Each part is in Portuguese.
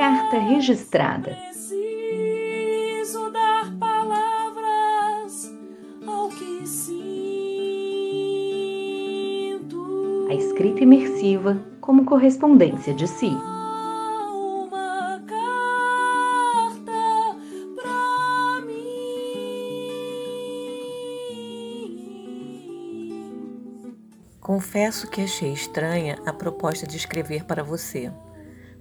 Carta registrada. Preciso dar palavras ao que sinto. A escrita imersiva como correspondência de si. Uma carta pra mim. Confesso que achei estranha a proposta de escrever para você.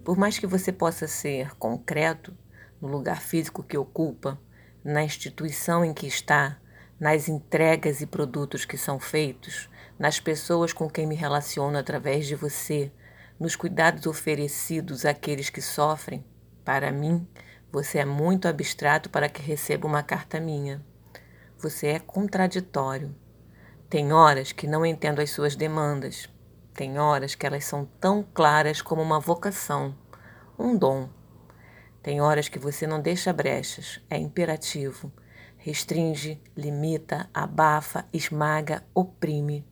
Por mais que você possa ser concreto no lugar físico que ocupa, na instituição em que está, nas entregas e produtos que são feitos, nas pessoas com quem me relaciono através de você, nos cuidados oferecidos àqueles que sofrem, para mim, você é muito abstrato para que receba uma carta minha. Você é contraditório. Tem horas que não entendo as suas demandas. Tem horas que elas são tão claras como uma vocação, um dom. Tem horas que você não deixa brechas, é imperativo. Restringe, limita, abafa, esmaga, oprime.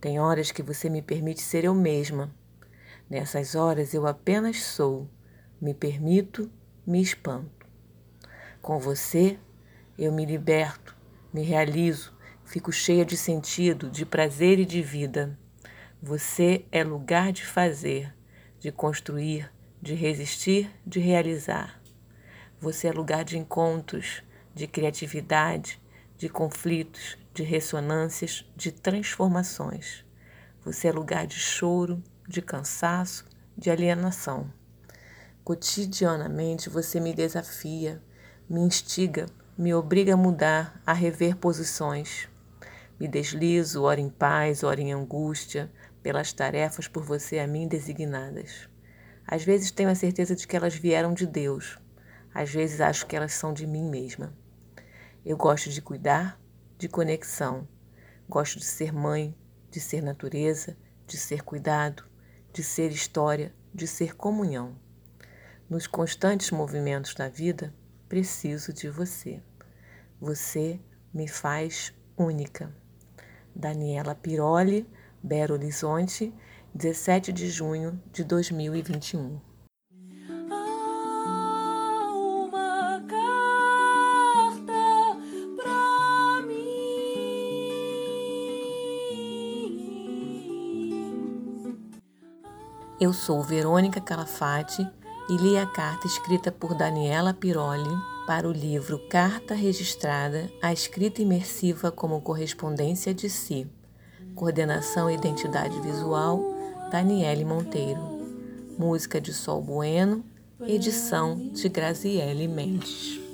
Tem horas que você me permite ser eu mesma. Nessas horas eu apenas sou, me permito, me espanto. Com você, eu me liberto, me realizo, fico cheia de sentido, de prazer e de vida. Você é lugar de fazer, de construir, de resistir, de realizar. Você é lugar de encontros, de criatividade, de conflitos, de ressonâncias, de transformações. Você é lugar de choro, de cansaço, de alienação. Cotidianamente você me desafia, me instiga, me obriga a mudar, a rever posições. Me deslizo, ora em paz, ora em angústia, pelas tarefas por você a mim designadas. Às vezes tenho a certeza de que elas vieram de Deus, às vezes acho que elas são de mim mesma. Eu gosto de cuidar, de conexão, gosto de ser mãe, de ser natureza, de ser cuidado, de ser história, de ser comunhão. Nos constantes movimentos da vida, preciso de você. Você me faz única. Daniela Piroli, Belo Horizonte, 17 de junho de 2021. Há uma carta pra mim. Eu sou Verônica Calafate e li a carta escrita por Daniela Piroli para o livro Carta Registrada, a escrita imersiva como correspondência de si. Coordenação e Identidade Visual, Daniele Monteiro. Música de Sol Bueno, edição de Graziele Mendes.